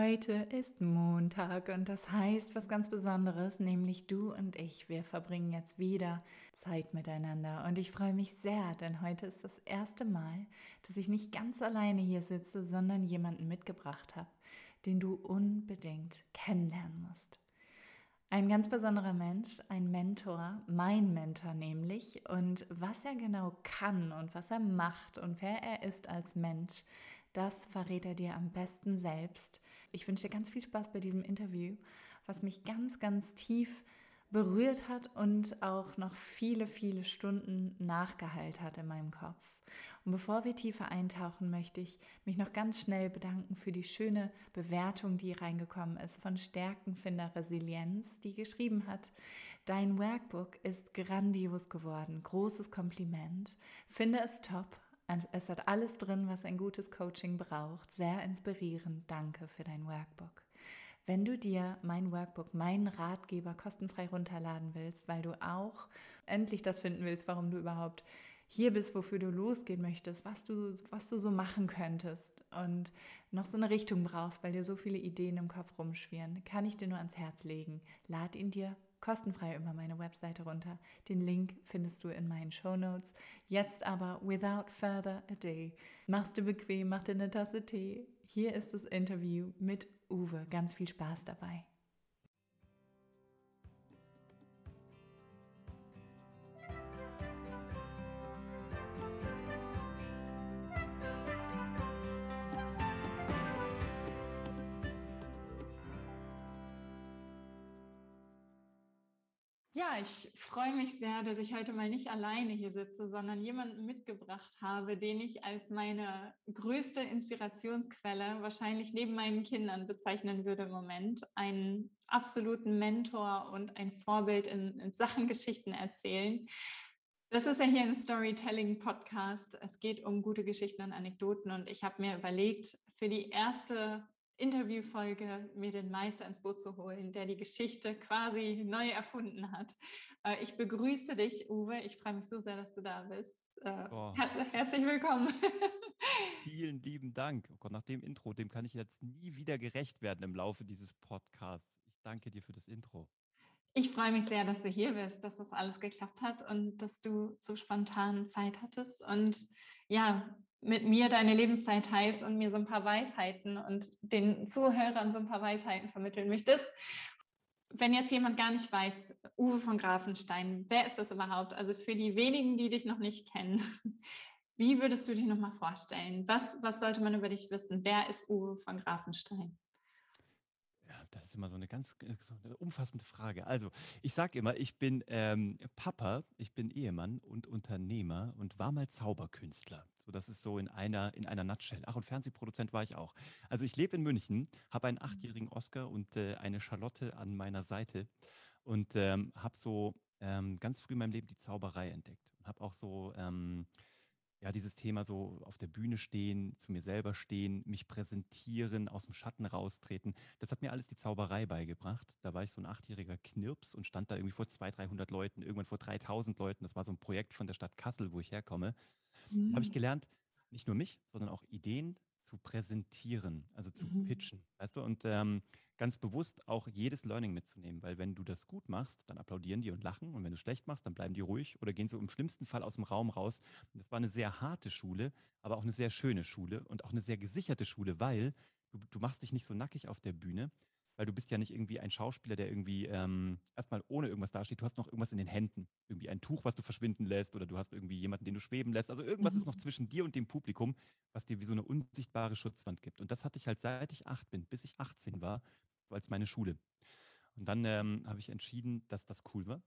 Heute ist Montag und das heißt was ganz Besonderes, nämlich du und ich, wir verbringen jetzt wieder Zeit miteinander und ich freue mich sehr, denn heute ist das erste Mal, dass ich nicht ganz alleine hier sitze, sondern jemanden mitgebracht habe, den du unbedingt kennenlernen musst. Ein ganz besonderer Mensch, ein Mentor, mein Mentor nämlich. Und was er genau kann und was er macht und wer er ist als Mensch, das verrät er dir am besten selbst. Ich wünsche dir ganz viel Spaß bei diesem Interview, was mich ganz, ganz tief berührt hat und auch noch viele, viele Stunden nachgeheilt hat in meinem Kopf. Und bevor wir tiefer eintauchen, möchte ich mich noch ganz schnell bedanken für die schöne Bewertung, die reingekommen ist von Stärkenfinder Resilienz, die geschrieben hat, dein Workbook ist grandios geworden, großes Kompliment, finde es top. Es hat alles drin, was ein gutes Coaching braucht. Sehr inspirierend. Danke für dein Workbook. Wenn du dir mein Workbook, meinen Ratgeber kostenfrei runterladen willst, weil du auch endlich das finden willst, warum du überhaupt hier bist, wofür du losgehen möchtest, was du, was du so machen könntest und noch so eine Richtung brauchst, weil dir so viele Ideen im Kopf rumschwirren, kann ich dir nur ans Herz legen. Lad ihn dir kostenfrei über meine Webseite runter. Den Link findest du in meinen Show Notes. Jetzt aber, without further ado, machst du bequem, mach dir eine Tasse Tee. Hier ist das Interview mit Uwe. Ganz viel Spaß dabei. Ja, ich freue mich sehr, dass ich heute mal nicht alleine hier sitze, sondern jemanden mitgebracht habe, den ich als meine größte Inspirationsquelle wahrscheinlich neben meinen Kindern bezeichnen würde im Moment. Einen absoluten Mentor und ein Vorbild in, in Sachen Geschichten erzählen. Das ist ja hier ein Storytelling-Podcast. Es geht um gute Geschichten und Anekdoten und ich habe mir überlegt, für die erste Interviewfolge mir den Meister ins Boot zu holen, der die Geschichte quasi neu erfunden hat. Äh, ich begrüße dich, Uwe. Ich freue mich so sehr, dass du da bist. Oh. Herzlich willkommen. Vielen lieben Dank. Oh Gott, nach dem Intro, dem kann ich jetzt nie wieder gerecht werden im Laufe dieses Podcasts. Ich danke dir für das Intro. Ich freue mich sehr, dass du hier bist, dass das alles geklappt hat und dass du so spontan Zeit hattest. Und ja, mit mir deine Lebenszeit teilst und mir so ein paar Weisheiten und den Zuhörern so ein paar Weisheiten vermitteln möchtest. Wenn jetzt jemand gar nicht weiß, Uwe von Grafenstein, wer ist das überhaupt? Also für die wenigen, die dich noch nicht kennen, wie würdest du dich nochmal vorstellen? Was, was sollte man über dich wissen? Wer ist Uwe von Grafenstein? Ja, das ist immer so eine ganz so eine umfassende Frage. Also, ich sage immer, ich bin ähm, Papa, ich bin Ehemann und Unternehmer und war mal Zauberkünstler. So, das ist so in einer, in einer Nutshell. Ach, und Fernsehproduzent war ich auch. Also, ich lebe in München, habe einen achtjährigen Oscar und äh, eine Charlotte an meiner Seite und ähm, habe so ähm, ganz früh in meinem Leben die Zauberei entdeckt und habe auch so ähm, ja, dieses Thema so auf der Bühne stehen, zu mir selber stehen, mich präsentieren, aus dem Schatten raustreten, das hat mir alles die Zauberei beigebracht. Da war ich so ein achtjähriger Knirps und stand da irgendwie vor 200, 300 Leuten, irgendwann vor 3000 Leuten. Das war so ein Projekt von der Stadt Kassel, wo ich herkomme. Mhm. habe ich gelernt, nicht nur mich, sondern auch Ideen zu präsentieren, also zu mhm. pitchen, weißt du, und ähm, ganz bewusst auch jedes Learning mitzunehmen, weil wenn du das gut machst, dann applaudieren die und lachen und wenn du schlecht machst, dann bleiben die ruhig oder gehen so im schlimmsten Fall aus dem Raum raus. Und das war eine sehr harte Schule, aber auch eine sehr schöne Schule und auch eine sehr gesicherte Schule, weil du, du machst dich nicht so nackig auf der Bühne, weil du bist ja nicht irgendwie ein Schauspieler, der irgendwie ähm, erstmal ohne irgendwas dasteht. Du hast noch irgendwas in den Händen, irgendwie ein Tuch, was du verschwinden lässt oder du hast irgendwie jemanden, den du schweben lässt. Also irgendwas mhm. ist noch zwischen dir und dem Publikum, was dir wie so eine unsichtbare Schutzwand gibt. Und das hatte ich halt seit ich acht bin, bis ich 18 war, als meine Schule. Und dann ähm, habe ich entschieden, dass das cool war.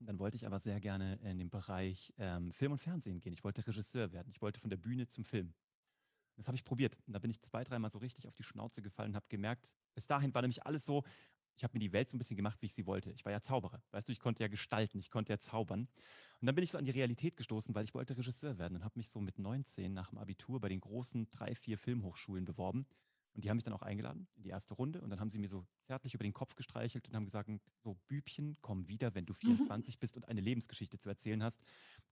Und dann wollte ich aber sehr gerne in den Bereich ähm, Film und Fernsehen gehen. Ich wollte Regisseur werden. Ich wollte von der Bühne zum Film. Das habe ich probiert. Und da bin ich zwei, dreimal so richtig auf die Schnauze gefallen und habe gemerkt, bis dahin war nämlich alles so, ich habe mir die Welt so ein bisschen gemacht, wie ich sie wollte. Ich war ja Zauberer. Weißt du, ich konnte ja gestalten, ich konnte ja zaubern. Und dann bin ich so an die Realität gestoßen, weil ich wollte Regisseur werden und habe mich so mit 19 nach dem Abitur bei den großen drei, vier Filmhochschulen beworben. Und die haben mich dann auch eingeladen in die erste Runde. Und dann haben sie mir so zärtlich über den Kopf gestreichelt und haben gesagt, so Bübchen, komm wieder, wenn du 24 mhm. bist und eine Lebensgeschichte zu erzählen hast.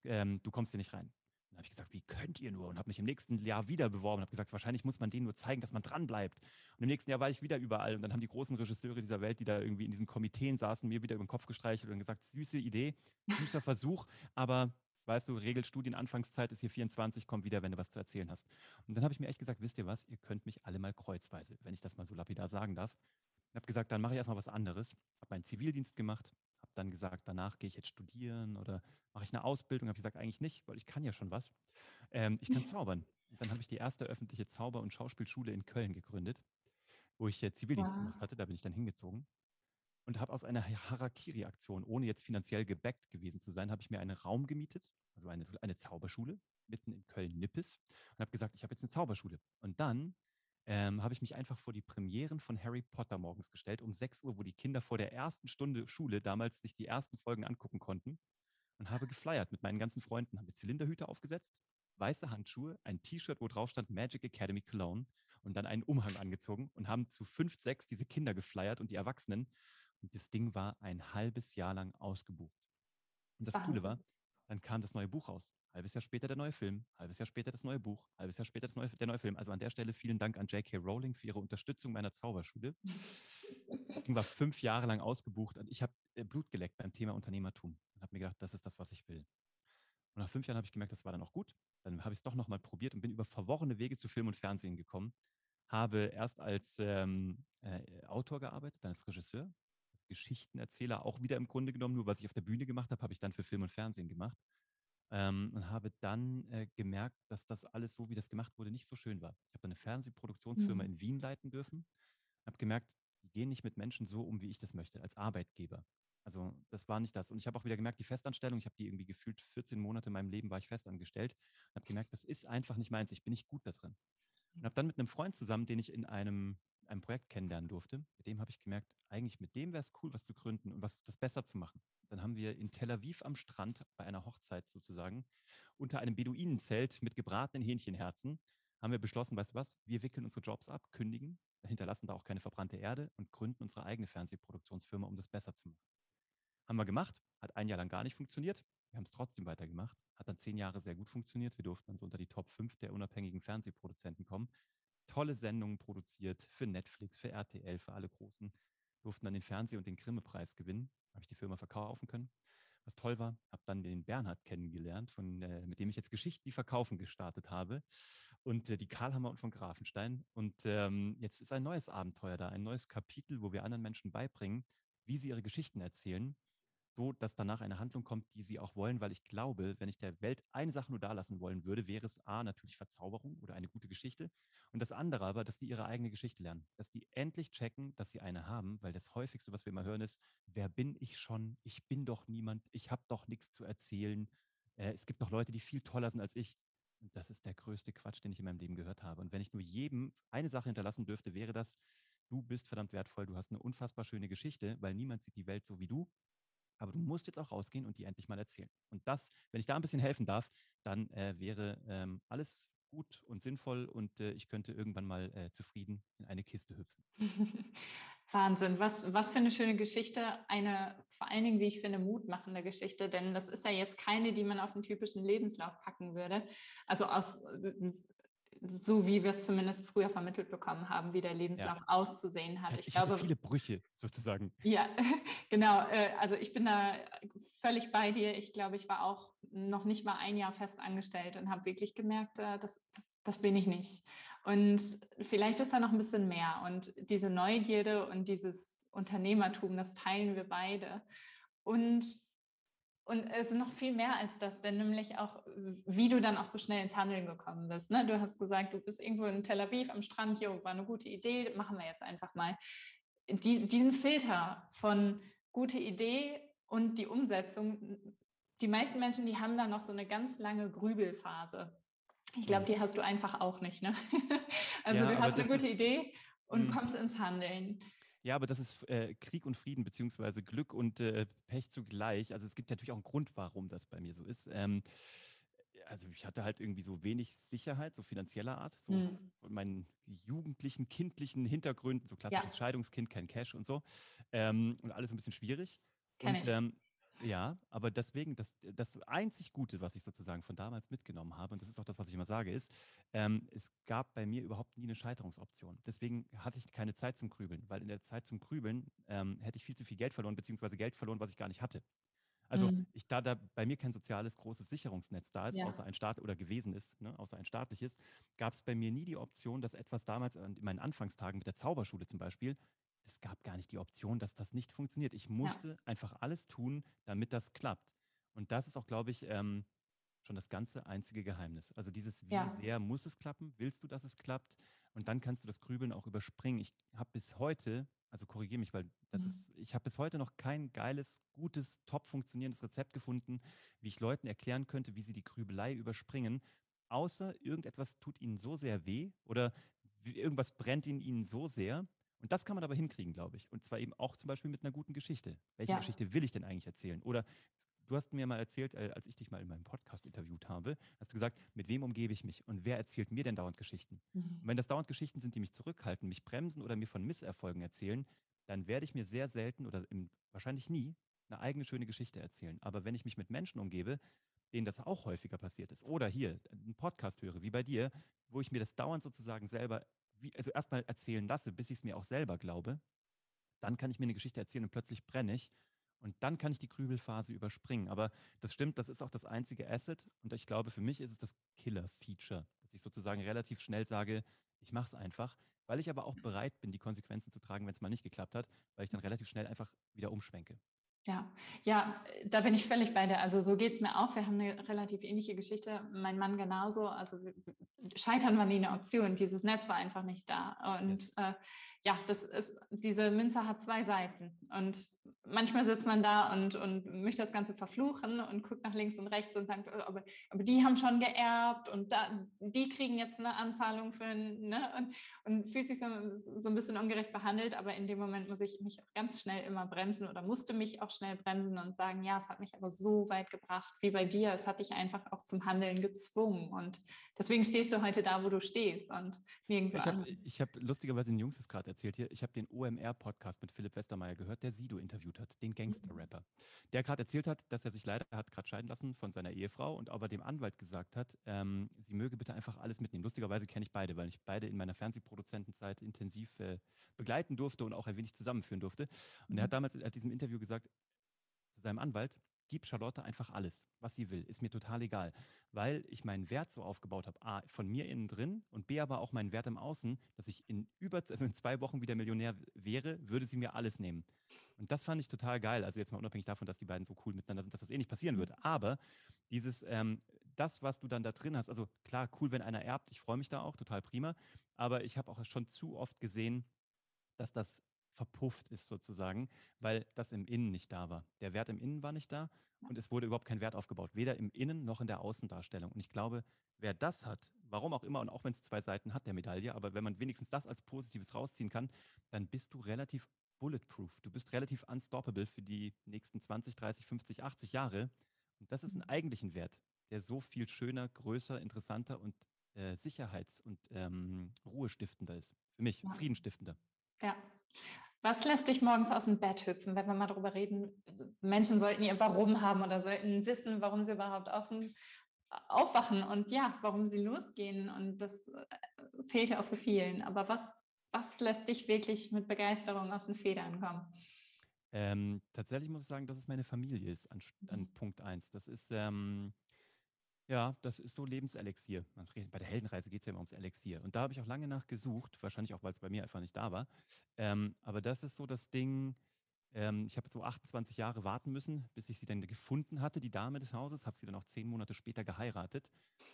Ähm, du kommst hier nicht rein. Dann habe ich gesagt, wie könnt ihr nur? Und habe mich im nächsten Jahr wieder beworben und habe gesagt, wahrscheinlich muss man denen nur zeigen, dass man dran bleibt. Und im nächsten Jahr war ich wieder überall und dann haben die großen Regisseure dieser Welt, die da irgendwie in diesen Komiteen saßen, mir wieder über den Kopf gestreichelt und gesagt, süße Idee, süßer Versuch, aber weißt du, Regelstudienanfangszeit ist hier 24, komm wieder, wenn du was zu erzählen hast. Und dann habe ich mir echt gesagt, wisst ihr was, ihr könnt mich alle mal kreuzweise, wenn ich das mal so lapidar sagen darf. Ich habe gesagt, dann mache ich erstmal was anderes, habe meinen Zivildienst gemacht, dann gesagt, danach gehe ich jetzt studieren oder mache ich eine Ausbildung. Habe gesagt, eigentlich nicht, weil ich kann ja schon was. Ähm, ich kann zaubern. Dann habe ich die erste öffentliche Zauber- und Schauspielschule in Köln gegründet, wo ich äh, Zivildienst wow. gemacht hatte. Da bin ich dann hingezogen und habe aus einer Harakiri-Aktion, ohne jetzt finanziell gebackt gewesen zu sein, habe ich mir einen Raum gemietet, also eine, eine Zauberschule mitten in Köln-Nippes und habe gesagt, ich habe jetzt eine Zauberschule. Und dann ähm, habe ich mich einfach vor die Premieren von Harry Potter morgens gestellt, um 6 Uhr, wo die Kinder vor der ersten Stunde Schule damals sich die ersten Folgen angucken konnten und habe geflyert mit meinen ganzen Freunden, habe mir Zylinderhüte aufgesetzt, weiße Handschuhe, ein T-Shirt, wo drauf stand Magic Academy Cologne und dann einen Umhang angezogen und haben zu fünf, sechs diese Kinder geflyert und die Erwachsenen. Und das Ding war ein halbes Jahr lang ausgebucht. Und das Coole war, dann kam das neue Buch raus. Halbes Jahr später der neue Film, halbes Jahr später das neue Buch, halbes Jahr später das neue, der neue Film. Also an der Stelle vielen Dank an J.K. Rowling für ihre Unterstützung meiner Zauberschule. Das Ding war fünf Jahre lang ausgebucht und ich habe äh, Blut geleckt beim Thema Unternehmertum und habe mir gedacht, das ist das, was ich will. Und nach fünf Jahren habe ich gemerkt, das war dann auch gut. Dann habe ich es doch nochmal probiert und bin über verworrene Wege zu Film und Fernsehen gekommen. Habe erst als ähm, äh, Autor gearbeitet, dann als Regisseur, Geschichtenerzähler, auch wieder im Grunde genommen, nur was ich auf der Bühne gemacht habe, habe ich dann für Film und Fernsehen gemacht. Ähm, und habe dann äh, gemerkt, dass das alles so, wie das gemacht wurde, nicht so schön war. Ich habe eine Fernsehproduktionsfirma mhm. in Wien leiten dürfen, habe gemerkt, die gehen nicht mit Menschen so um, wie ich das möchte, als Arbeitgeber. Also das war nicht das. Und ich habe auch wieder gemerkt, die Festanstellung, ich habe die irgendwie gefühlt 14 Monate in meinem Leben war ich festangestellt und habe gemerkt, das ist einfach nicht meins, ich bin nicht gut da drin. Und habe dann mit einem Freund zusammen, den ich in einem einem Projekt kennenlernen durfte, mit dem habe ich gemerkt, eigentlich mit dem wäre es cool, was zu gründen und was das besser zu machen. Dann haben wir in Tel Aviv am Strand bei einer Hochzeit sozusagen unter einem Beduinenzelt mit gebratenen Hähnchenherzen haben wir beschlossen, weißt du was, wir wickeln unsere Jobs ab, kündigen, hinterlassen da auch keine verbrannte Erde und gründen unsere eigene Fernsehproduktionsfirma, um das besser zu machen. Haben wir gemacht, hat ein Jahr lang gar nicht funktioniert. Wir haben es trotzdem weitergemacht, hat dann zehn Jahre sehr gut funktioniert. Wir durften dann so unter die Top 5 der unabhängigen Fernsehproduzenten kommen tolle Sendungen produziert für Netflix, für RTL, für alle Großen. Durften dann den Fernseh- und den Grimme-Preis gewinnen. Habe ich die Firma verkaufen können. Was toll war, habe dann den Bernhard kennengelernt, von, äh, mit dem ich jetzt Geschichten, die verkaufen gestartet habe. Und äh, die Karlhammer und von Grafenstein. Und ähm, jetzt ist ein neues Abenteuer da, ein neues Kapitel, wo wir anderen Menschen beibringen, wie sie ihre Geschichten erzählen so, dass danach eine Handlung kommt, die sie auch wollen, weil ich glaube, wenn ich der Welt eine Sache nur dalassen wollen würde, wäre es A, natürlich Verzauberung oder eine gute Geschichte. Und das andere aber, dass die ihre eigene Geschichte lernen, dass die endlich checken, dass sie eine haben, weil das häufigste, was wir immer hören, ist, wer bin ich schon? Ich bin doch niemand, ich habe doch nichts zu erzählen. Äh, es gibt doch Leute, die viel toller sind als ich. Und das ist der größte Quatsch, den ich in meinem Leben gehört habe. Und wenn ich nur jedem eine Sache hinterlassen dürfte, wäre das, du bist verdammt wertvoll, du hast eine unfassbar schöne Geschichte, weil niemand sieht die Welt so wie du aber du musst jetzt auch rausgehen und die endlich mal erzählen. Und das, wenn ich da ein bisschen helfen darf, dann äh, wäre ähm, alles gut und sinnvoll und äh, ich könnte irgendwann mal äh, zufrieden in eine Kiste hüpfen. Wahnsinn, was, was für eine schöne Geschichte, eine vor allen Dingen, wie ich finde, mutmachende Geschichte, denn das ist ja jetzt keine, die man auf einen typischen Lebenslauf packen würde. Also aus so wie wir es zumindest früher vermittelt bekommen haben, wie der Lebenslauf ja. auszusehen hat. Ich, ich, ich glaube, viele Brüche sozusagen. Ja, genau. Äh, also ich bin da völlig bei dir. Ich glaube, ich war auch noch nicht mal ein Jahr fest angestellt und habe wirklich gemerkt, äh, das, das, das bin ich nicht. Und vielleicht ist da noch ein bisschen mehr. Und diese Neugierde und dieses Unternehmertum, das teilen wir beide. Und und es ist noch viel mehr als das, denn nämlich auch, wie du dann auch so schnell ins Handeln gekommen bist. Ne? Du hast gesagt, du bist irgendwo in Tel Aviv am Strand, jo, war eine gute Idee, machen wir jetzt einfach mal. Die, diesen Filter von gute Idee und die Umsetzung, die meisten Menschen, die haben da noch so eine ganz lange Grübelphase. Ich glaube, die hast du einfach auch nicht. Ne? Also ja, du hast eine gute Idee und hm. kommst ins Handeln. Ja, aber das ist äh, Krieg und Frieden, beziehungsweise Glück und äh, Pech zugleich. Also es gibt natürlich auch einen Grund, warum das bei mir so ist. Ähm, also ich hatte halt irgendwie so wenig Sicherheit, so finanzieller Art, so mhm. von meinen jugendlichen, kindlichen Hintergründen, so klassisches ja. Scheidungskind, kein Cash und so. Ähm, und alles ein bisschen schwierig. Kenn und ähm, Ja, aber deswegen, das, das einzig Gute, was ich sozusagen von damals mitgenommen habe, und das ist auch das, was ich immer sage, ist, ähm, es gab bei mir überhaupt nie eine Scheiterungsoption. Deswegen hatte ich keine Zeit zum Grübeln, weil in der Zeit zum Grübeln ähm, hätte ich viel zu viel Geld verloren, beziehungsweise Geld verloren, was ich gar nicht hatte. Also Mhm. ich, da da bei mir kein soziales großes Sicherungsnetz da ist, außer Ja, ein Staat oder gewesen ist, ne, außer ein staatliches, gab es bei mir nie die Option, dass etwas damals in meinen Anfangstagen mit der Zauberschule zum Beispiel, es gab gar nicht die Option, dass das nicht funktioniert. Ich ja, musste einfach alles tun, damit das klappt. Und das ist auch, glaube ich, ähm, schon das ganze einzige Geheimnis. Also dieses, wie ja. sehr muss es klappen? Willst du, dass es klappt? Und dann kannst du das Grübeln auch überspringen. Ich habe bis heute, also korrigiere mich, weil das Mhm. ist, ich habe bis heute noch kein geiles, gutes, top funktionierendes Rezept gefunden, wie ich Leuten erklären könnte, wie sie die Grübelei überspringen, außer irgendetwas tut ihnen so sehr weh oder irgendwas brennt in ihnen so sehr. Und das kann man aber hinkriegen, glaube ich. Und zwar eben auch zum Beispiel mit einer guten Geschichte. Welche Ja. Geschichte will ich denn eigentlich erzählen? Oder du hast mir mal erzählt, äh, als ich dich mal in meinem Podcast interviewt habe, hast du gesagt, mit wem umgebe ich mich und wer erzählt mir denn dauernd Geschichten? Und Mhm. wenn das dauernd Geschichten sind, die mich zurückhalten, mich bremsen oder mir von Misserfolgen erzählen, dann werde ich mir sehr selten oder im, wahrscheinlich nie eine eigene schöne Geschichte erzählen. Aber wenn ich mich mit Menschen umgebe, denen das auch häufiger passiert ist, oder hier einen Podcast höre, wie bei dir, wo ich mir das dauernd sozusagen selber, wie, also erstmal erzählen lasse, bis ich es mir auch selber glaube, dann kann ich mir eine Geschichte erzählen und plötzlich brenne ich. Und dann kann ich die Grübelphase überspringen. Aber das stimmt, das ist auch das einzige Asset. Und ich glaube, für mich ist es das Killer-Feature, dass ich sozusagen relativ schnell sage, ich mache es einfach, weil ich aber auch bereit bin, die Konsequenzen zu tragen, wenn es mal nicht geklappt hat, weil ich dann relativ schnell einfach wieder umschwenke. Ja, ja, da bin ich völlig bei dir. Also so geht es mir auch. Wir haben eine relativ ähnliche Geschichte. Mein Mann genauso. Also Scheitern war nie eine Option. Dieses Netz war einfach nicht da. Und Yes. äh, ja, das ist, diese Münze hat zwei Seiten. Und manchmal sitzt man da und, und möchte das Ganze verfluchen und guckt nach links und rechts und sagt, äh, aber, aber die haben schon geerbt und da, die kriegen jetzt eine Anzahlung für, ne? Und, und fühlt sich so, so ein bisschen ungerecht behandelt. Aber in dem Moment muss ich mich auch ganz schnell immer bremsen oder musste mich auch schnell bremsen und sagen, ja, es hat mich aber so weit gebracht wie bei dir. Es hat dich einfach auch zum Handeln gezwungen. Und deswegen stehst du heute da, wo du stehst und nirgendwo Ich habe hab lustigerweise den Jungs das gerade erzählt hier. Ich habe den OMR-Podcast mit Philipp Westermeier gehört, der Sido interviewt hat, den Gangster-Rapper. Der gerade erzählt hat, dass er sich leider hat gerade scheiden lassen von seiner Ehefrau und aber dem Anwalt gesagt hat, ähm, sie möge bitte einfach alles mitnehmen. Lustigerweise kenne ich beide, weil ich beide in meiner Fernsehproduzentenzeit intensiv äh, begleiten durfte und auch ein wenig zusammenführen durfte. Und er hat damals in diesem Interview gesagt zu seinem Anwalt, gib Charlotte einfach alles, was sie will, ist mir total egal, weil ich meinen Wert so aufgebaut habe, a, von mir innen drin und b, aber auch meinen Wert im Außen, dass ich in über, also in zwei Wochen wieder Millionär wäre, würde sie mir alles nehmen. Und das fand ich total geil. Also jetzt mal unabhängig davon, dass die beiden so cool miteinander sind, dass das eh nicht passieren würde. Aber dieses, ähm, das, was du dann da drin hast, also klar, cool, wenn einer erbt, ich freue mich da auch, total prima. Aber ich habe auch schon zu oft gesehen, dass das verpufft ist sozusagen, weil das im Innen nicht da war. Der Wert im Innen war nicht da und es wurde überhaupt kein Wert aufgebaut, weder im Innen noch in der Außendarstellung. Und ich glaube, wer das hat, warum auch immer, und auch wenn es zwei Seiten hat, der Medaille, aber wenn man wenigstens das als Positives rausziehen kann, dann bist du relativ bulletproof. Du bist relativ unstoppable für die nächsten 20, 30, 50, 80 Jahre. Und das ist ein eigentlichen Wert, der so viel schöner, größer, interessanter und äh, sicherheits- und ähm, ruhestiftender ist. Für mich, Ja. friedenstiftender. Ja. Was lässt dich morgens aus dem Bett hüpfen, wenn wir mal darüber reden? Menschen sollten ihr Warum haben oder sollten wissen, warum sie überhaupt aus dem, aufwachen und ja, warum sie losgehen. Und das äh, fehlt ja auch so vielen. Aber was, was lässt dich wirklich mit Begeisterung aus den Federn kommen? Ähm, tatsächlich muss ich sagen, dass es meine Familie ist an, an Mhm. Punkt 1. Das ist, ähm, ja, das ist so Lebenselixier. Redet- Bei der Heldenreise geht es ja immer ums Elixier. Und da habe ich auch lange nach gesucht, wahrscheinlich auch, weil es bei mir einfach nicht da war. Ähm, aber das ist so das Ding, ähm, ich habe so 28 Jahre warten müssen, bis ich sie dann gefunden hatte, die Dame des Hauses, habe sie dann auch zehn Monate später geheiratet.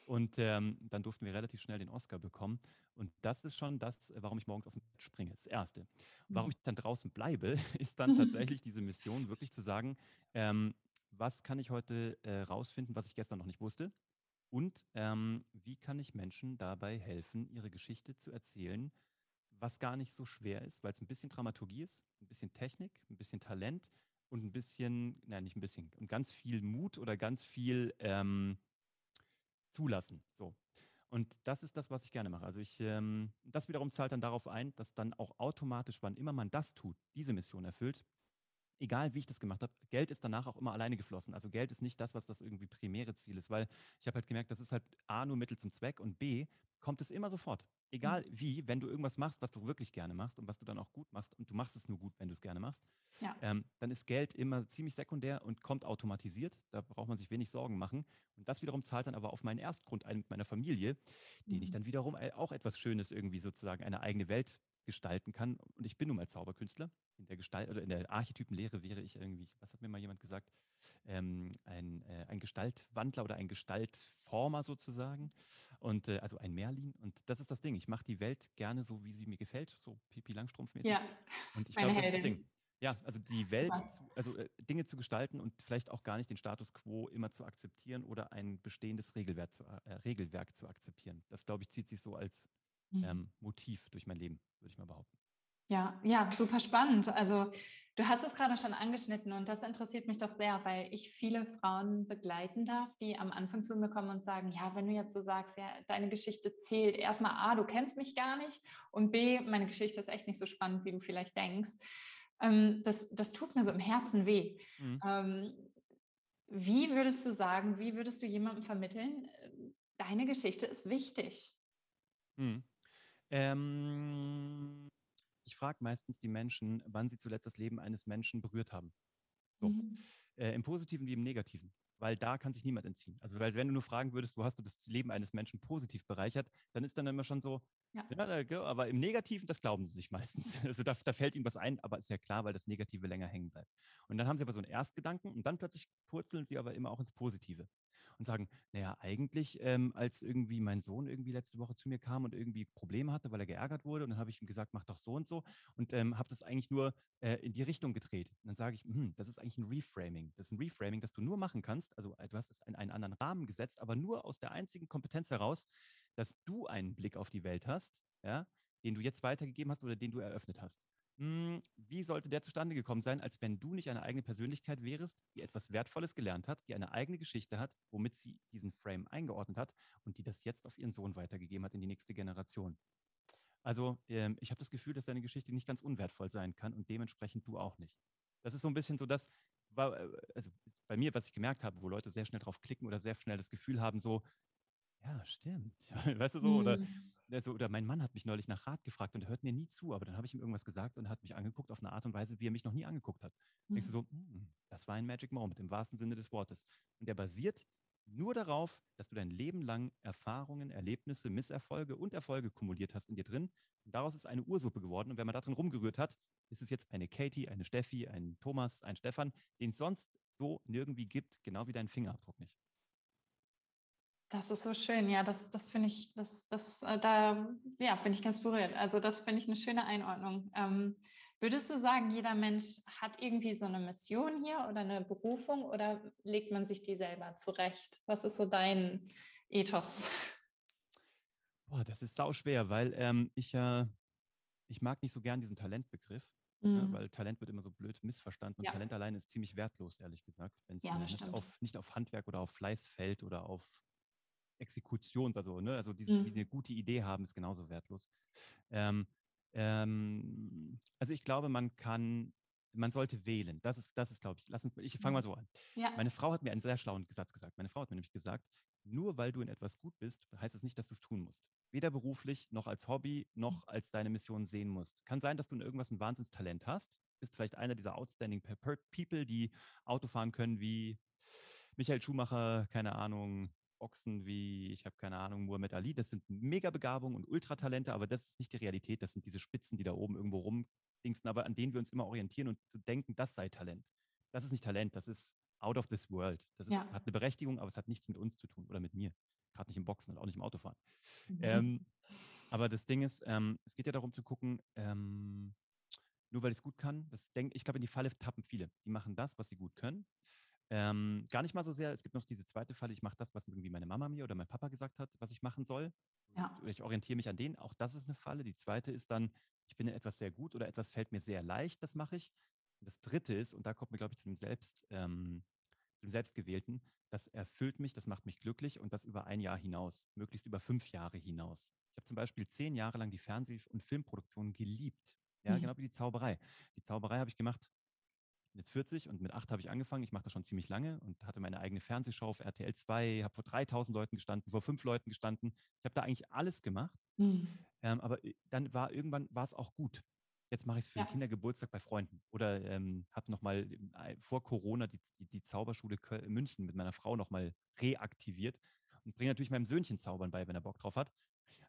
Und ähm, dann durften wir relativ schnell den Oscar bekommen. Und das ist schon das, warum ich morgens aus dem Bett springe. Das Erste. Warum ich dann draußen bleibe, ist dann tatsächlich diese Mission, wirklich zu sagen, ähm, was kann ich heute äh, rausfinden, was ich gestern noch nicht wusste? Und ähm, wie kann ich Menschen dabei helfen, ihre Geschichte zu erzählen, was gar nicht so schwer ist, weil es ein bisschen Dramaturgie ist, ein bisschen Technik, ein bisschen Talent und ein bisschen, nein, nicht ein bisschen, und ganz viel Mut oder ganz viel ähm, zulassen. So. Und das ist das, was ich gerne mache. Also ich, ähm, das wiederum zahlt dann darauf ein, dass dann auch automatisch, wann immer man das tut, diese Mission erfüllt, egal wie ich das gemacht habe, Geld ist danach auch immer alleine geflossen. Also Geld ist nicht das, was das irgendwie primäre Ziel ist, weil ich habe halt gemerkt, das ist halt A, nur Mittel zum Zweck und B, kommt es immer sofort. Egal mhm. wie, wenn du irgendwas machst, was du wirklich gerne machst und was du dann auch gut machst und du machst es nur gut, wenn du es gerne machst, ja. ähm, dann ist Geld immer ziemlich sekundär und kommt automatisiert. Da braucht man sich wenig Sorgen machen. Und das wiederum zahlt dann aber auf meinen Erstgrund ein mit meiner Familie, mhm. den ich mhm. dann wiederum äh, auch etwas Schönes irgendwie sozusagen eine eigene Welt gestalten kann. Und ich bin nun mal Zauberkünstler. In der Gestalt oder in der Archetypenlehre wäre ich irgendwie, was hat mir mal jemand gesagt, ähm, ein, äh, ein Gestaltwandler oder ein Gestaltformer sozusagen. Und äh, also ein Merlin. Und das ist das Ding. Ich mache die Welt gerne so, wie sie mir gefällt, so Pipi Langstrumpf-mäßig. Ja. Und ich glaube, das ist das Ding. Ja, also die Welt, also äh, Dinge zu gestalten und vielleicht auch gar nicht den Status quo immer zu akzeptieren oder ein bestehendes Regelwerk zu, äh, Regelwerk zu akzeptieren. Das, glaube ich, zieht sich so als mhm. ähm, Motiv durch mein Leben, würde ich mal behaupten. Ja, ja, super spannend. Also du hast es gerade schon angeschnitten und das interessiert mich doch sehr, weil ich viele Frauen begleiten darf, die am Anfang zu mir kommen und sagen, ja, wenn du jetzt so sagst, ja, deine Geschichte zählt, erstmal A, du kennst mich gar nicht und B, meine Geschichte ist echt nicht so spannend, wie du vielleicht denkst. Ähm, das, das tut mir so im Herzen weh. Mhm. Ähm, wie würdest du sagen, wie würdest du jemandem vermitteln, deine Geschichte ist wichtig? Mhm. Ähm, ich frage meistens die Menschen, wann sie zuletzt das Leben eines Menschen berührt haben. So. Mhm. Äh, Im Positiven wie im Negativen. Weil da kann sich niemand entziehen. Also, weil wenn du nur fragen würdest, wo hast du das Leben eines Menschen positiv bereichert, dann ist dann immer schon so, ja. ja aber im Negativen, das glauben sie sich meistens. Also da, da, fällt ihnen was ein, aber ist ja klar, weil das Negative länger hängen bleibt. Und dann haben sie aber so einen Erstgedanken und dann plötzlich purzeln sie aber immer auch ins Positive und sagen, naja, eigentlich, ähm, als irgendwie mein Sohn irgendwie letzte Woche zu mir kam und irgendwie Probleme hatte, weil er geärgert wurde, und dann habe ich ihm gesagt, mach doch so und so und ähm, habe das eigentlich nur äh, in die Richtung gedreht. Und dann sage ich, hm, das ist eigentlich ein Reframing. Das ist ein Reframing, das du nur machen kannst. Also äh, du hast es in einen anderen Rahmen gesetzt, aber nur aus der einzigen Kompetenz heraus, dass du einen Blick auf die Welt hast, ja, den du jetzt weitergegeben hast oder den du eröffnet hast. Hm, wie sollte der zustande gekommen sein, als wenn du nicht eine eigene Persönlichkeit wärst, die etwas Wertvolles gelernt hat, die eine eigene Geschichte hat, womit sie diesen Frame eingeordnet hat und die das jetzt auf ihren Sohn weitergegeben hat in die nächste Generation? Also ähm, ich habe das Gefühl, dass deine Geschichte nicht ganz unwertvoll sein kann und dementsprechend du auch nicht. Das ist so ein bisschen so das, äh, also bei mir, was ich gemerkt habe, wo Leute sehr schnell drauf klicken oder sehr schnell das Gefühl haben, so, ja, stimmt. Weißt du so? Oder, mhm. Also, oder mein Mann hat mich neulich nach Rat gefragt und er hört mir nie zu, aber dann habe ich ihm irgendwas gesagt und er hat mich angeguckt auf eine Art und Weise, wie er mich noch nie angeguckt hat. Mhm. Denkst du so, hm, das war ein Magic Moment im wahrsten Sinne des Wortes. Und der basiert nur darauf, dass du dein Leben lang Erfahrungen, Erlebnisse, Misserfolge und Erfolge kumuliert hast in dir drin. Und daraus ist eine Ursuppe geworden. Und wenn man da drin rumgerührt hat, ist es jetzt eine Katie, eine Steffi, ein Thomas, ein Stefan, den es sonst so nirgendwie gibt, genau wie dein Fingerabdruck nicht. Das ist so schön, ja, das, das finde ich, das, das, äh, da, ja, bin ich ganz berührt. Also das finde ich eine schöne Einordnung. Ähm, würdest du sagen, jeder Mensch hat irgendwie so eine Mission hier oder eine Berufung oder legt man sich die selber zurecht? Was ist so dein Ethos? Boah, das ist sau schwer, weil ähm, ich, äh, ich mag nicht so gern diesen Talentbegriff. Ne, mhm. Ja, weil Talent wird immer so blöd missverstanden und ja. Talent allein ist ziemlich wertlos, ehrlich gesagt, wenn es ja, nicht, auf, nicht auf Handwerk oder auf Fleiß fällt oder auf Exekutions, also, ne, also dieses, mhm. eine gute Idee haben, ist genauso wertlos. Ähm, ähm, also ich glaube, man kann, man sollte wählen. Das ist, das ist, glaube ich, lass uns, ich fange mal mhm. so an. Ja. Meine Frau hat mir einen sehr schlauen Satz gesagt. Meine Frau hat mir nämlich gesagt, nur weil du in etwas gut bist, heißt es das nicht, dass du es tun musst. Weder beruflich noch als Hobby noch mhm. als deine Mission sehen musst. Kann sein, dass du in irgendwas ein Wahnsinnstalent hast. Bist vielleicht einer dieser outstanding people, die Auto fahren können wie Michael Schumacher, keine Ahnung, Boxen wie, ich habe keine Ahnung, Muhammad Ali. Das sind Mega-Begabungen und Ultratalente, aber das ist nicht die Realität. Das sind diese Spitzen, die da oben irgendwo rumdingsen, aber an denen wir uns immer orientieren und zu denken, das sei Talent. Das ist nicht Talent, das ist out of this world. Das ist, ja. hat eine Berechtigung, aber es hat nichts mit uns zu tun oder mit mir. Gerade nicht im Boxen und auch nicht im Autofahren. Mhm. Ähm, aber das Ding ist, ähm, es geht ja darum zu gucken, ähm, nur weil ich es gut kann, das denk, ich glaube, in die Falle tappen viele. Die machen das, was sie gut können. Ähm, gar nicht mal so sehr. Es gibt noch diese zweite Falle, ich mache das, was irgendwie meine Mama mir oder mein Papa gesagt hat, was ich machen soll. Ja. Ich orientiere mich an denen. Auch das ist eine Falle. Die zweite ist dann, ich bin in etwas sehr gut oder etwas fällt mir sehr leicht, das mache ich. Und das dritte ist, und da kommt mir, glaube ich, zu dem Selbst, ähm, zu dem Selbstgewählten, das erfüllt mich, das macht mich glücklich und das über ein Jahr hinaus, möglichst über fünf Jahre hinaus. Ich habe zum Beispiel zehn Jahre lang die Fernseh- und Filmproduktion geliebt. Ja, mhm. genau wie die Zauberei. Die Zauberei habe ich gemacht jetzt 40 und mit acht habe ich angefangen. Ich mache das schon ziemlich lange und hatte meine eigene Fernsehshow auf RTL 2, habe vor 3000 Leuten gestanden, vor fünf Leuten gestanden. Ich habe da eigentlich alles gemacht. Mhm. Ähm, aber äh, dann war irgendwann war es auch gut. Jetzt mache ich es für ja. den Kindergeburtstag bei Freunden. Oder ähm, habe nochmal vor Corona die, die, die Zauberschule Köln, München mit meiner Frau nochmal reaktiviert und bringe natürlich meinem Söhnchen Zaubern bei, wenn er Bock drauf hat.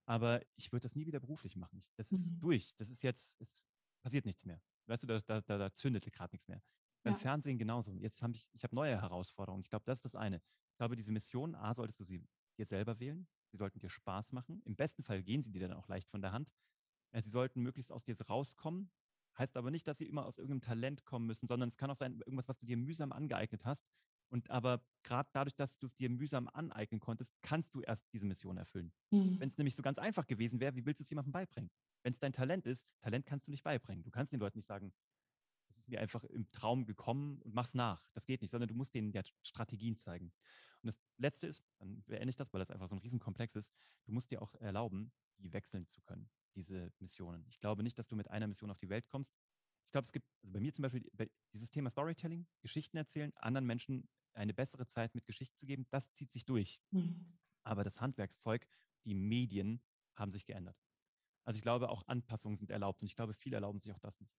Aber ich würde das nie wieder beruflich machen. Ich, das ist mhm. durch. Das ist jetzt, es passiert nichts mehr. Weißt du, da, da, da, da zündet gerade nichts mehr. Beim ja. Fernsehen genauso. Jetzt habe ich, ich habe neue Herausforderungen. Ich glaube, das ist das eine. Ich glaube, diese Mission, A, solltest du sie dir selber wählen. Sie sollten dir Spaß machen. Im besten Fall gehen sie dir dann auch leicht von der Hand. Äh, sie sollten möglichst aus dir rauskommen. Heißt aber nicht, dass sie immer aus irgendeinem Talent kommen müssen, sondern es kann auch sein, irgendwas, was du dir mühsam angeeignet hast. Und aber gerade dadurch, dass du es dir mühsam aneignen konntest, kannst du erst diese Mission erfüllen. Mhm. Wenn es nämlich so ganz einfach gewesen wäre, wie willst du es jemandem beibringen? Wenn es dein Talent ist, Talent kannst du nicht beibringen. Du kannst den Leuten nicht sagen, es ist mir einfach im Traum gekommen und mach's nach. Das geht nicht, sondern du musst denen ja Strategien zeigen. Und das Letzte ist, dann beende ich das, weil das einfach so ein Riesenkomplex ist, du musst dir auch erlauben, die wechseln zu können, diese Missionen. Ich glaube nicht, dass du mit einer Mission auf die Welt kommst. Ich glaube, es gibt, also bei mir zum Beispiel, dieses Thema Storytelling, Geschichten erzählen, anderen Menschen eine bessere Zeit mit Geschichten zu geben, das zieht sich durch. Mhm. Aber das Handwerkszeug, die Medien haben sich geändert. Also ich glaube, auch Anpassungen sind erlaubt und ich glaube, viele erlauben sich auch das nicht.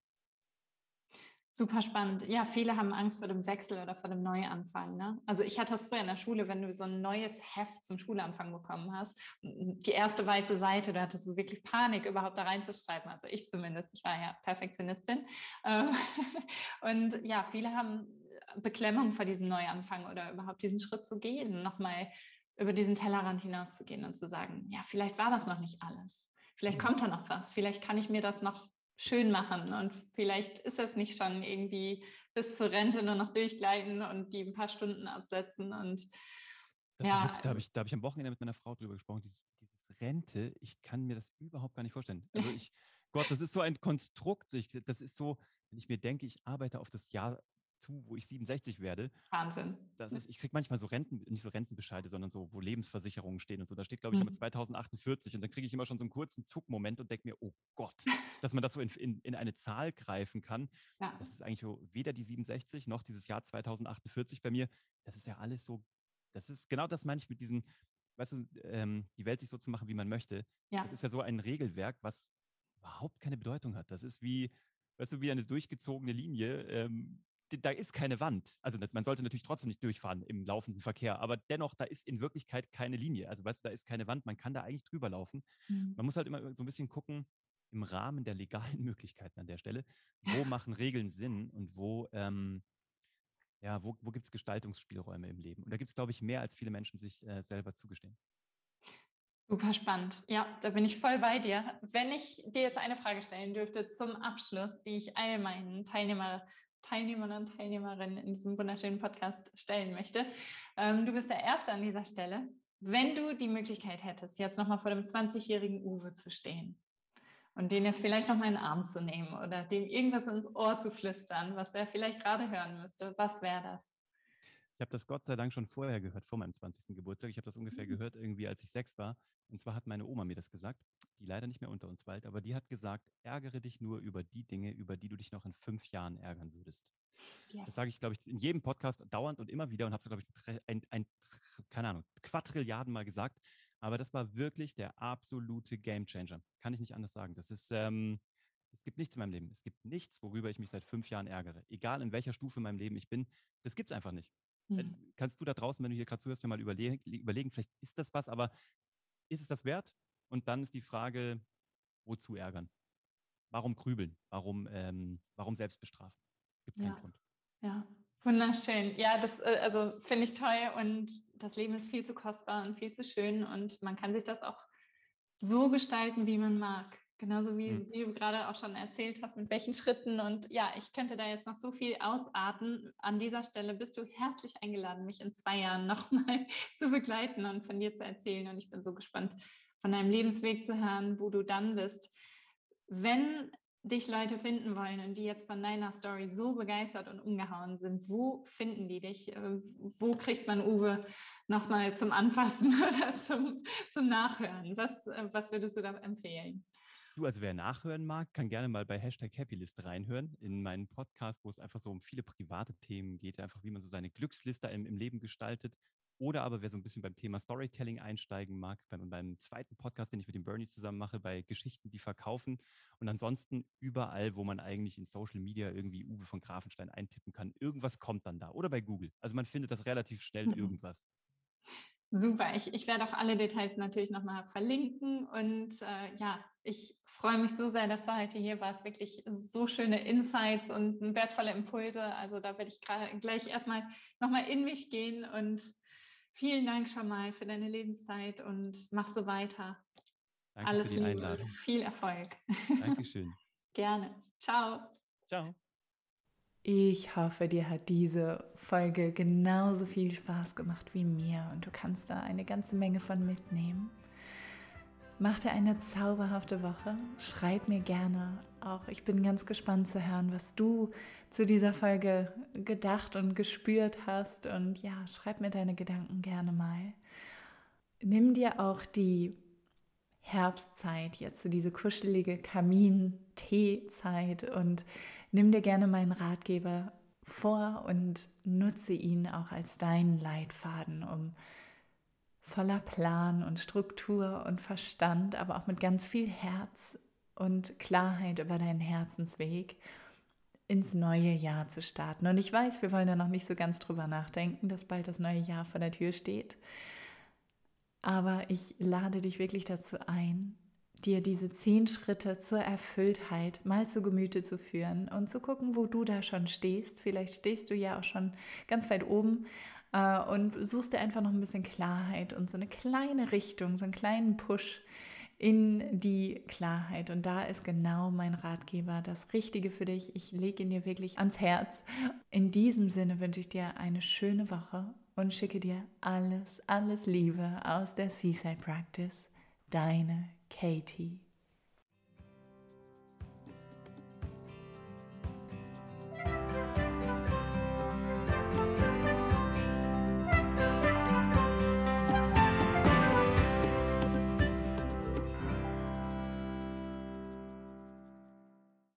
Super spannend. Ja, viele haben Angst vor dem Wechsel oder vor dem Neuanfang. Ne? Also ich hatte das früher in der Schule, wenn du so ein neues Heft zum Schulanfang bekommen hast, die erste weiße Seite, da hattest du wirklich Panik, überhaupt da reinzuschreiben. Also ich zumindest, ich war ja Perfektionistin. Ähm, und ja, viele haben Beklemmung vor diesem Neuanfang oder überhaupt diesen Schritt zu gehen, nochmal über diesen Tellerrand hinauszugehen und zu sagen, ja, vielleicht war das noch nicht alles. Vielleicht kommt da noch was. Vielleicht kann ich mir das noch schön machen und vielleicht ist es nicht schon irgendwie bis zur Rente nur noch durchgleiten und die ein paar Stunden absetzen und das ja. Witzig, da habe ich, hab ich am Wochenende mit meiner Frau drüber gesprochen, dieses, dieses Rente, ich kann mir das überhaupt gar nicht vorstellen. Also ich, Gott, das ist so ein Konstrukt, ich, das ist so, wenn ich mir denke, ich arbeite auf das Jahr zu, wo ich 67 werde. Wahnsinn. Das ist, ich kriege manchmal so Renten, nicht so Rentenbescheide, sondern so, wo Lebensversicherungen stehen und so. Da steht, glaube ich, mhm. immer 2048 und dann kriege ich immer schon so einen kurzen Zuckmoment und denke mir, oh Gott, dass man das so in, in, in eine Zahl greifen kann. Ja. Das ist eigentlich so weder die 67 noch dieses Jahr 2048 bei mir. Das ist ja alles so, das ist genau das meine ich mit diesen, weißt du, ähm, die Welt sich so zu machen, wie man möchte. Ja. Das ist ja so ein Regelwerk, was überhaupt keine Bedeutung hat. Das ist wie, weißt du, wie eine durchgezogene Linie. Ähm, da ist keine Wand. Also man sollte natürlich trotzdem nicht durchfahren im laufenden Verkehr, aber dennoch, da ist in Wirklichkeit keine Linie. Also weißt du, da ist keine Wand, man kann da eigentlich drüber laufen. Mhm. Man muss halt immer so ein bisschen gucken, im Rahmen der legalen Möglichkeiten an der Stelle, wo machen Regeln Sinn und wo, ähm, ja, wo, wo gibt es Gestaltungsspielräume im Leben. Und da gibt es, glaube ich, mehr, als viele Menschen sich äh, selber zugestehen. Super spannend. Ja, da bin ich voll bei dir. Wenn ich dir jetzt eine Frage stellen dürfte zum Abschluss, die ich all meinen Teilnehmer, Teilnehmern und Teilnehmerinnen in diesem wunderschönen Podcast stellen möchte. Ähm, du bist der Erste an dieser Stelle. Wenn du die Möglichkeit hättest, jetzt nochmal vor dem 20-jährigen Uwe zu stehen und den jetzt vielleicht nochmal in den Arm zu nehmen oder dem irgendwas ins Ohr zu flüstern, was er vielleicht gerade hören müsste, was wäre das? Ich habe das Gott sei Dank schon vorher gehört, vor meinem 20. Geburtstag. Ich habe das ungefähr mhm. gehört, irgendwie als ich sechs war. Und zwar hat meine Oma mir das gesagt, die leider nicht mehr unter uns weilt, aber die hat gesagt, ärgere dich nur über die Dinge, über die du dich noch in fünf Jahren ärgern würdest. Yes. Das sage ich, glaube ich, in jedem Podcast dauernd und immer wieder und habe es, glaube ich, ein, ein, keine Ahnung, Quadrilliarden Mal gesagt. Aber das war wirklich der absolute Gamechanger. Kann ich nicht anders sagen. Das ist, ähm, es gibt nichts in meinem Leben. Es gibt nichts, worüber ich mich seit fünf Jahren ärgere. Egal in welcher Stufe in meinem Leben ich bin. Das gibt es einfach nicht. Mhm. Kannst du da draußen, wenn du hier gerade zuhörst, mir mal überlegen, überlegen, vielleicht ist das was, aber ist es das wert? Und dann ist die Frage, wozu ärgern? Warum grübeln? Warum, ähm, warum selbst bestrafen? Gibt keinen ja. Grund. Ja, wunderschön. Ja, das äh, also finde ich toll und das Leben ist viel zu kostbar und viel zu schön und man kann sich das auch so gestalten, wie man mag. Genauso wie, mhm. wie, du gerade auch schon erzählt hast, mit welchen Schritten. Und ja, ich könnte da jetzt noch so viel ausarten. An dieser Stelle bist du herzlich eingeladen, mich in zwei Jahren nochmal zu begleiten und von dir zu erzählen. Und ich bin so gespannt, von deinem Lebensweg zu hören, wo du dann bist. Wenn dich Leute finden wollen und die jetzt von deiner Story so begeistert und umgehauen sind, wo finden die dich? Äh, wo kriegt man Uwe nochmal zum Anfassen oder zum, zum Nachhören? Was, äh, was würdest du da empfehlen? Du, also wer nachhören mag, kann gerne mal bei Hashtag Happylist reinhören in meinen Podcast, wo es einfach so um viele private Themen geht, einfach wie man so seine Glücksliste im, im Leben gestaltet. Oder aber wer so ein bisschen beim Thema Storytelling einsteigen mag, beim, beim zweiten Podcast, den ich mit dem Bernie zusammen mache, bei Geschichten, die verkaufen. Und ansonsten überall, wo man eigentlich in Social Media irgendwie Uwe von Grafenstein eintippen kann, irgendwas kommt dann da. Oder bei Google. Also man findet das relativ schnell irgendwas. Super, ich, ich werde auch alle Details natürlich nochmal verlinken und äh, ja, ich freue mich so sehr, dass du heute hier warst. Wirklich so schöne Insights und wertvolle Impulse. Also da werde ich gleich erstmal nochmal in mich gehen und vielen Dank schon mal für deine Lebenszeit und mach so weiter. Danke Alles für die Liebe, Einladung. Viel Erfolg. Dankeschön. Gerne. Ciao. Ciao. Ich hoffe, dir hat diese Folge genauso viel Spaß gemacht wie mir und du kannst da eine ganze Menge von mitnehmen. Mach dir eine zauberhafte Woche. Schreib mir gerne auch. Ich bin ganz gespannt zu hören, was du zu dieser Folge gedacht und gespürt hast. Und ja, schreib mir deine Gedanken gerne mal. Nimm dir auch die Herbstzeit, jetzt so diese kuschelige Kamin-Tee-Zeit und Nimm dir gerne meinen Ratgeber vor und nutze ihn auch als deinen Leitfaden, um voller Plan und Struktur und Verstand, aber auch mit ganz viel Herz und Klarheit über deinen Herzensweg ins neue Jahr zu starten. Und ich weiß, wir wollen da noch nicht so ganz drüber nachdenken, dass bald das neue Jahr vor der Tür steht. Aber ich lade dich wirklich dazu ein, dir diese zehn Schritte zur Erfülltheit mal zu Gemüte zu führen und zu gucken, wo du da schon stehst. Vielleicht stehst du ja auch schon ganz weit oben äh, und suchst dir einfach noch ein bisschen Klarheit und so eine kleine Richtung, so einen kleinen Push in die Klarheit. Und da ist genau mein Ratgeber das Richtige für dich. Ich lege ihn dir wirklich ans Herz. In diesem Sinne wünsche ich dir eine schöne Woche und schicke dir alles, alles Liebe aus der Seaside Practice. Deine Katie.